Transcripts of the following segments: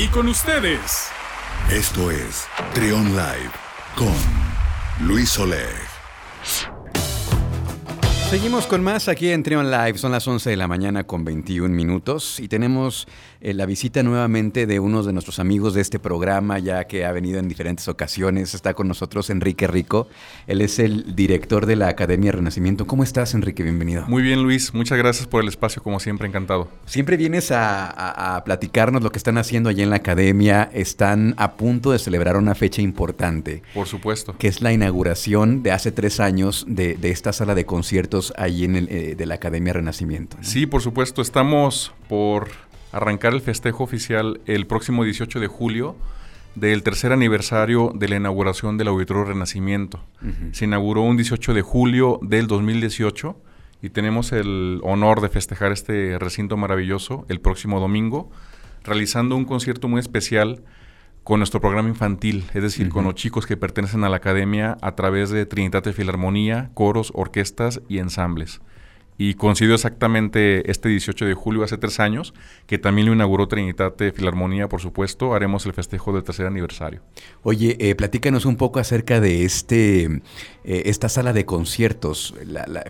Y con ustedes. Esto es Trion Live con Luis Soler. Seguimos con más aquí en Trion Live. Son las 11 de la mañana con 21 minutos y tenemos eh, la visita nuevamente de uno de nuestros amigos de este programa, ya que ha venido en diferentes ocasiones. Está con nosotros Enrique Rico. Él es el director de la Academia Renacimiento. ¿Cómo estás, Enrique? Bienvenido. Muy bien, Luis. Muchas gracias por el espacio, como siempre, encantado. Siempre vienes a, a platicarnos lo que están haciendo allí en la Academia. Están a punto de celebrar una fecha importante. Por supuesto. Que es la inauguración de hace tres años de, de esta sala de conciertos ahí en el, eh, de la Academia Renacimiento. Sí, por supuesto. Estamos por arrancar el festejo oficial el próximo 18 de julio del tercer aniversario de la inauguración del Auditorio Renacimiento. Se inauguró un 18 de julio del 2018 y tenemos el honor de festejar este recinto maravilloso el próximo domingo, realizando un concierto muy especial con nuestro programa infantil, es decir, con los chicos que pertenecen a la academia a través de Trinitate Filarmonía, coros, orquestas y ensambles. Y coincidió exactamente este 18 de julio, hace tres años, que también lo inauguró Trinitate Filarmonía, por supuesto. Haremos el festejo del tercer aniversario. Oye, eh, platícanos un poco acerca de este, eh, esta sala de conciertos,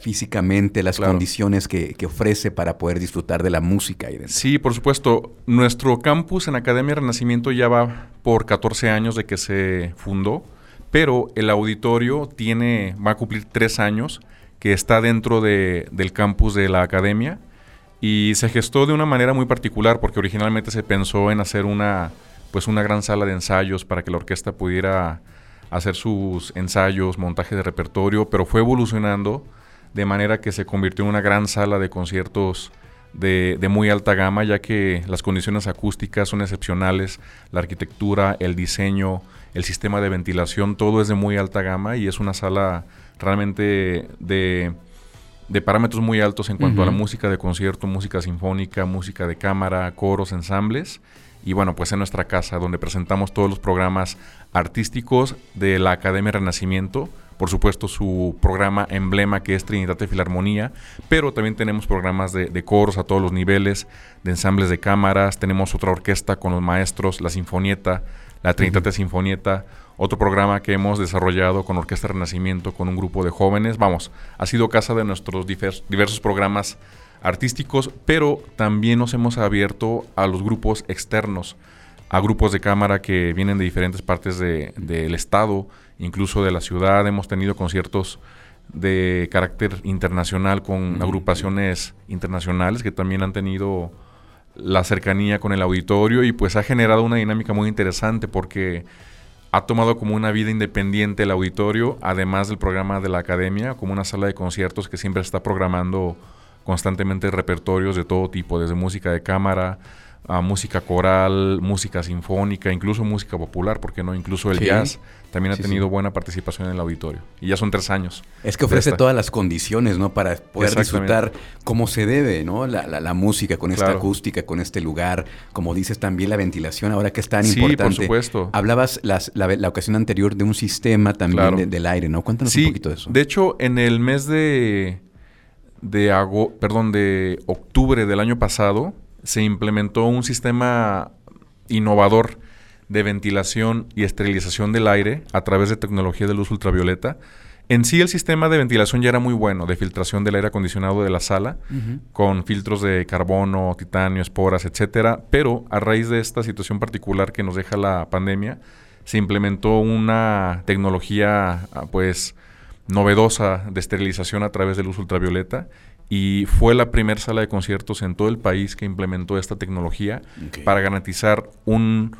físicamente, las condiciones que, ofrece para poder disfrutar de la música. Sí, por supuesto. Nuestro campus en Academia Renacimiento ya va por 14 años de que se fundó, pero el auditorio tiene, va a cumplir tres años que está dentro de, del campus de la academia y se gestó de una manera muy particular porque originalmente se pensó en hacer una pues una gran sala de ensayos para que la orquesta pudiera hacer sus ensayos, montaje de repertorio, pero fue evolucionando de manera que se convirtió en una gran sala de conciertos de, de, muy alta gama, ya que las condiciones acústicas son excepcionales, la arquitectura, el diseño, el sistema de ventilación, todo es de muy alta gama y es una sala realmente de, parámetros muy altos en cuanto a la música de concierto, música sinfónica, música de cámara, coros, ensambles. Y bueno, pues en nuestra casa, donde presentamos todos los programas artísticos de la Academia Renacimiento, por supuesto su programa emblema que es Trinidad de Filarmonía, pero también tenemos programas de, coros a todos los niveles, de ensambles de cámaras, tenemos otra orquesta con los maestros, la Sinfonieta, la Trinidad de Sinfonieta, otro programa que hemos desarrollado con Orquesta Renacimiento, con un grupo de jóvenes. Vamos, ha sido casa de nuestros diversos programas artísticos, pero también nos hemos abierto a los grupos externos, a grupos de cámara que vienen de diferentes partes del estado, incluso de la ciudad. Hemos tenido conciertos de carácter internacional con agrupaciones internacionales que también han tenido la cercanía con el auditorio y pues ha generado una dinámica muy interesante porque ha tomado como una vida independiente el auditorio, además del programa de la academia, como una sala de conciertos que siempre está programando constantemente repertorios de todo tipo, desde música de cámara, a música coral, música sinfónica, incluso música popular, porque no, incluso el jazz también ha tenido buena participación en el auditorio. Y ya son tres años. Es que ofrece todas las condiciones, ¿no? Para poder disfrutar como se debe, ¿no? La, música con esta acústica, con este lugar. Como dices, también la ventilación, ahora que es tan importante. por supuesto. Hablabas la, ocasión anterior de un sistema también del aire, ¿no? Cuéntanos un poquito de eso. De hecho, en el mes de, de, perdón, de octubre del año pasado, se implementó un sistema innovador de ventilación y esterilización del aire a través de tecnología de luz ultravioleta. En sí el sistema de ventilación ya era muy bueno, de filtración del aire acondicionado de la sala, con filtros de carbono, titanio, esporas, etcétera. Pero a raíz de esta situación particular que nos deja la pandemia, se implementó una tecnología, ah, pues, novedosa de esterilización a través de luz ultravioleta y fue la primera sala de conciertos en todo el país que implementó esta tecnología para garantizar un,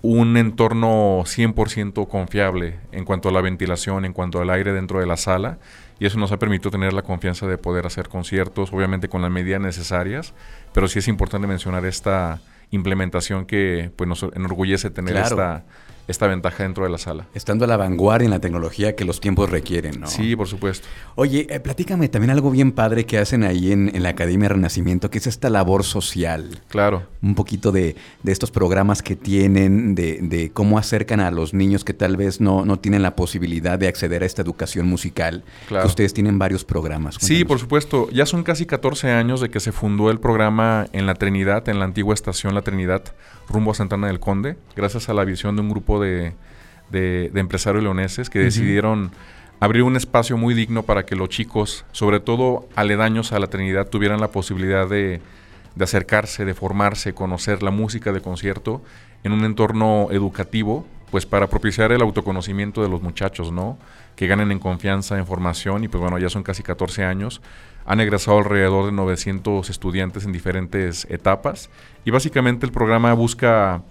un entorno 100% confiable en cuanto a la ventilación, en cuanto al aire dentro de la sala y eso nos ha permitido tener la confianza de poder hacer conciertos, obviamente con las medidas necesarias, pero sí es importante mencionar esta implementación que pues, nos enorgullece tener esta esta ventaja dentro de la sala. Estando a la vanguardia en la tecnología que los tiempos requieren, ¿no? Sí, por supuesto. Oye, eh, platícame también algo bien padre que hacen ahí en, en, la Academia Renacimiento, que es esta labor social. Claro. Un poquito de, de estos programas que tienen, de, de, cómo acercan a los niños que tal vez no, no, tienen la posibilidad de acceder a esta educación musical. Claro. Que ustedes tienen varios programas. Sí, por supuesto. Ya son casi 14 años de que se fundó el programa en la Trinidad, en la antigua estación La Trinidad, rumbo a Santana del Conde, gracias a la visión de un grupo de, de, de empresarios leoneses que uh -huh. decidieron abrir un espacio muy digno para que los chicos, sobre todo aledaños a la Trinidad, tuvieran la posibilidad de, de acercarse, de formarse, conocer la música de concierto en un entorno educativo, pues para propiciar el autoconocimiento de los muchachos, ¿no? Que ganen en confianza, en formación, y pues bueno, ya son casi 14 años. Han egresado alrededor de 900 estudiantes en diferentes etapas, y básicamente el programa busca,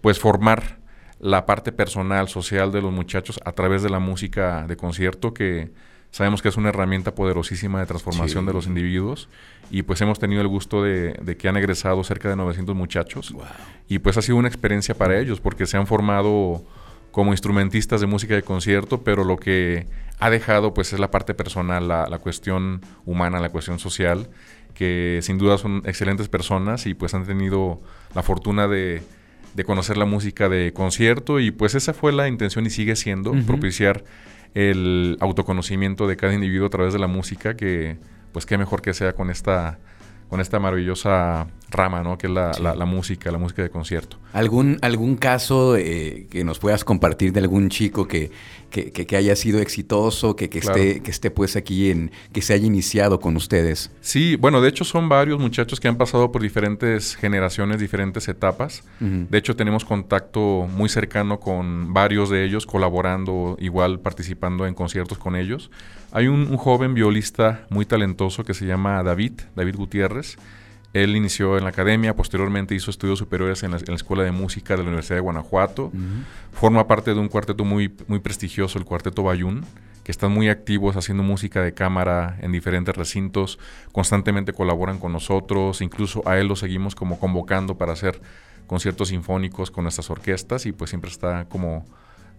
pues, formar la parte personal, social de los muchachos a través de la música de concierto, que sabemos que es una herramienta poderosísima de transformación sí. de los individuos. Y pues hemos tenido el gusto de, de, que han egresado cerca de 900 muchachos. Wow. Y pues ha sido una experiencia para ellos, porque se han formado como instrumentistas de música de concierto, pero lo que ha dejado pues es la parte personal, la, la cuestión humana, la cuestión social, que sin duda son excelentes personas y pues han tenido la fortuna de de conocer la música de concierto y pues esa fue la intención y sigue siendo, uh -huh. propiciar el autoconocimiento de cada individuo a través de la música, que pues qué mejor que sea con esta con esta maravillosa rama, ¿no? Que es la, sí. la, la música, la música de concierto. ¿Algún, algún caso eh, que nos puedas compartir de algún chico que, que, que, que haya sido exitoso, que, que claro. esté, que esté pues aquí en, que se haya iniciado con ustedes? Sí, bueno, de hecho son varios muchachos que han pasado por diferentes generaciones, diferentes etapas. Uh -huh. De hecho tenemos contacto muy cercano con varios de ellos, colaborando, igual participando en conciertos con ellos. Hay un, un joven violista muy talentoso que se llama David, David Gutiérrez. Él inició en la academia, posteriormente hizo estudios superiores en la, en la Escuela de Música de la Universidad de Guanajuato. Uh -huh. Forma parte de un cuarteto muy, muy prestigioso, el Cuarteto Bayún, que están muy activos haciendo música de cámara en diferentes recintos, constantemente colaboran con nosotros, incluso a él lo seguimos como convocando para hacer conciertos sinfónicos con nuestras orquestas y pues siempre está como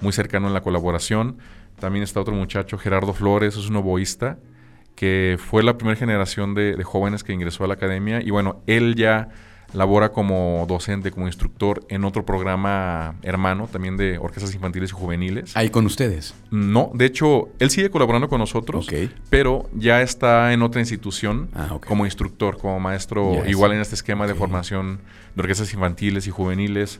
muy cercano en la colaboración. También está otro muchacho, Gerardo Flores, es un oboísta, que fue la primera generación de, de, jóvenes que ingresó a la academia. Y bueno, él ya labora como docente, como instructor en otro programa hermano, también de orquestas infantiles y juveniles. ¿Ahí con ustedes? No, de hecho, él sigue colaborando con nosotros, okay. pero ya está en otra institución ah, okay. como instructor, como maestro, yes. igual en este esquema okay. de formación de orquestas infantiles y juveniles.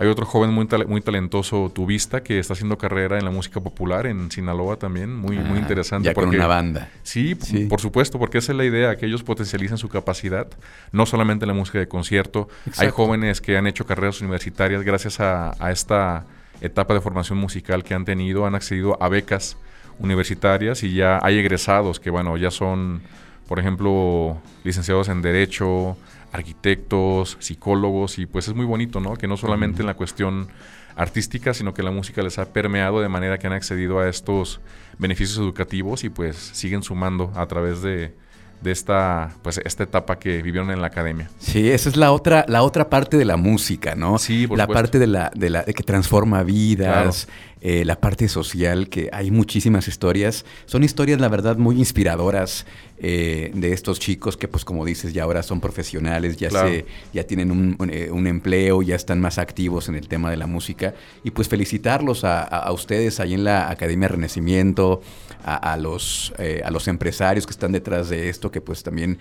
Hay otro joven muy, tal muy talentoso tubista que está haciendo carrera en la música popular en Sinaloa también, muy, ah, muy interesante. Ya porque, con una banda. Sí, sí, por supuesto, porque esa es la idea, que ellos potencialicen su capacidad, no solamente en la música de concierto. Exacto. Hay jóvenes que han hecho carreras universitarias gracias a, a esta etapa de formación musical que han tenido, han accedido a becas universitarias y ya hay egresados que, bueno, ya son, por ejemplo, licenciados en Derecho, arquitectos, psicólogos, y pues es muy bonito, ¿no? Que no solamente en la cuestión artística, sino que la música les ha permeado de manera que han accedido a estos beneficios educativos y pues siguen sumando a través de, de esta pues esta etapa que vivieron en la academia. Sí, esa es la otra la otra parte de la música, ¿no? Sí, por la supuesto. parte de la de la de que transforma vidas, claro. Eh, la parte social que hay muchísimas historias, son historias la verdad muy inspiradoras eh, de estos chicos que pues como dices ya ahora son profesionales, ya claro. se ya tienen un, un, eh, un, empleo, ya están más activos en el tema de la música. Y pues felicitarlos a, a, a ustedes ahí en la Academia Renacimiento, a, a los eh, a los empresarios que están detrás de esto que pues también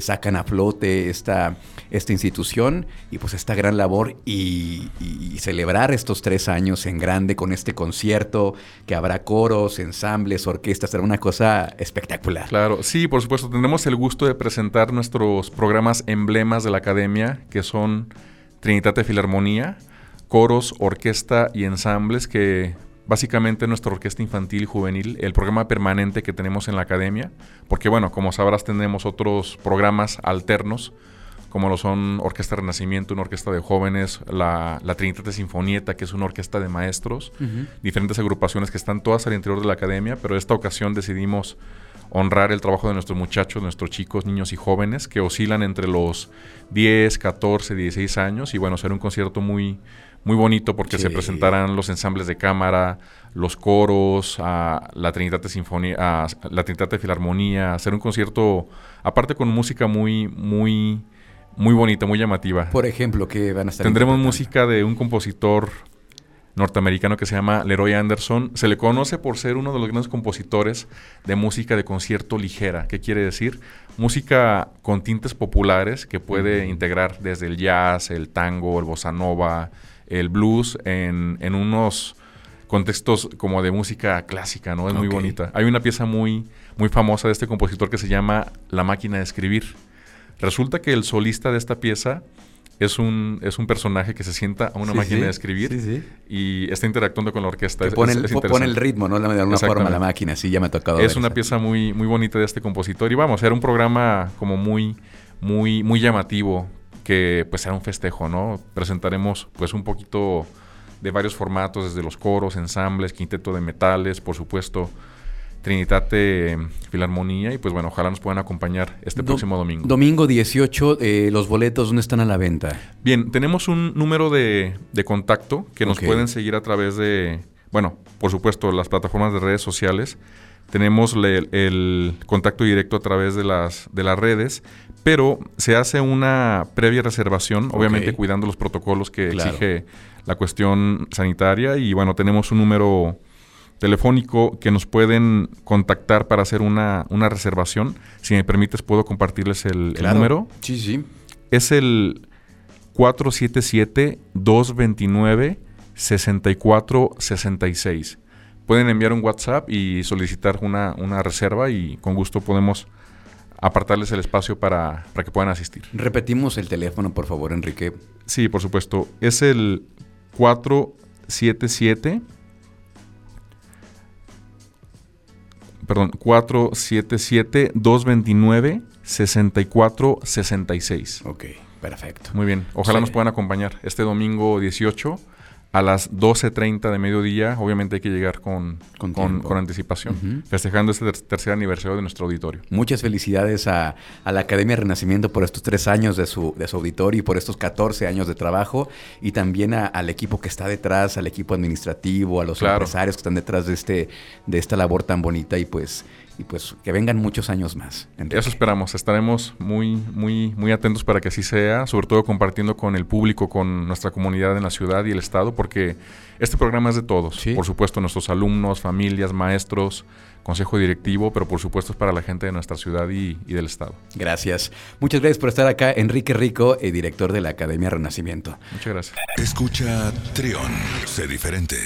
sacan a flote esta, esta institución. Y pues esta gran labor y, y, y, celebrar estos tres años en grande con este concierto, que habrá coros, ensambles, orquestas, será una cosa espectacular. Claro, sí, por supuesto, tendremos el gusto de presentar nuestros programas emblemas de la academia, que son Trinitate Filarmonía, coros, orquesta y ensambles que básicamente nuestra orquesta infantil y juvenil, el programa permanente que tenemos en la academia, porque bueno, como sabrás tenemos otros programas alternos, como lo son Orquesta Renacimiento, una orquesta de jóvenes, la, la Trinitate Sinfonieta, que es una orquesta de maestros, uh -huh. diferentes agrupaciones que están todas al interior de la academia, pero esta ocasión decidimos honrar el trabajo de nuestros muchachos, nuestros chicos, niños y jóvenes que oscilan entre los 10, 14, 16 años y bueno, será un concierto muy, muy bonito porque se presentarán los ensambles de cámara, los coros, a la Trinidad de Sinfonía, a la Trinidad de Filarmonía, hacer un concierto aparte con música muy muy muy bonita, muy llamativa. Por ejemplo, que van a estar Tendremos música de un compositor norteamericano que se llama Leroy Anderson. Se le conoce por ser uno de los grandes compositores de música de concierto ligera. ¿Qué quiere decir? Música con tintes populares que puede integrar desde el jazz, el tango, el bossa nova, el blues en, unos contextos como de música clásica, ¿no? Es muy bonita. Hay una pieza muy, muy famosa de este compositor que se llama La máquina de escribir. Resulta que el solista de esta pieza es un, es un personaje que se sienta a una máquina de escribir y está interactuando con la orquesta. pone, el, ritmo, ¿no? De alguna forma la máquina, sí, ya me ha tocado. Es una pieza muy, muy bonita de este compositor y vamos, era un programa como muy, muy, muy llamativo que pues era un festejo, ¿no? Presentaremos pues un poquito de varios formatos, desde los coros, ensambles, quinteto de metales, por supuesto, Trinitate Filarmonía y pues bueno, ojalá nos puedan acompañar este próximo domingo. Domingo 18, eh, los boletos, ¿dónde están a la venta? Bien, tenemos un número de, contacto que nos pueden seguir a través de, bueno, por supuesto, las plataformas de redes sociales. Tenemos el, contacto directo a través de las, de las redes pero se hace una previa reservación, obviamente cuidando los protocolos que exige la cuestión sanitaria y bueno, tenemos un número telefónico que nos pueden contactar para hacer una, reservación. Si me permites, puedo compartirles el, el número. Sí, sí. Es el 477-229-6466. Pueden enviar un WhatsApp y solicitar una, una reserva y con gusto podemos apartarles el espacio para, que puedan asistir. Repetimos el teléfono, por favor, Enrique. Sí, por supuesto. Es el 477 perdón, 477 229 6466. Ok, perfecto. Muy bien. Ojalá nos puedan acompañar este domingo 18 a las 12.30 de mediodía. Obviamente hay que llegar con, con, anticipación, festejando este tercer aniversario de nuestro auditorio. Muchas felicidades a, la Academia Renacimiento por estos tres años de su, de su auditorio y por estos 14 años de trabajo y también al equipo que está detrás, al equipo administrativo, a los empresarios que están detrás de, este, de esta labor tan bonita y pues y pues que vengan muchos años más. Eso esperamos, estaremos muy, muy, muy atentos para que así sea, sobre todo compartiendo con el público, con nuestra comunidad en la ciudad y el estado, porque este programa es de todos, por supuesto nuestros alumnos, familias, maestros, consejo directivo, pero por supuesto es para la gente de nuestra ciudad y, del estado. Gracias. Muchas gracias por estar acá, Enrique Rico, eh, director de la Academia Renacimiento. Muchas gracias. Escucha Trión, sé diferente.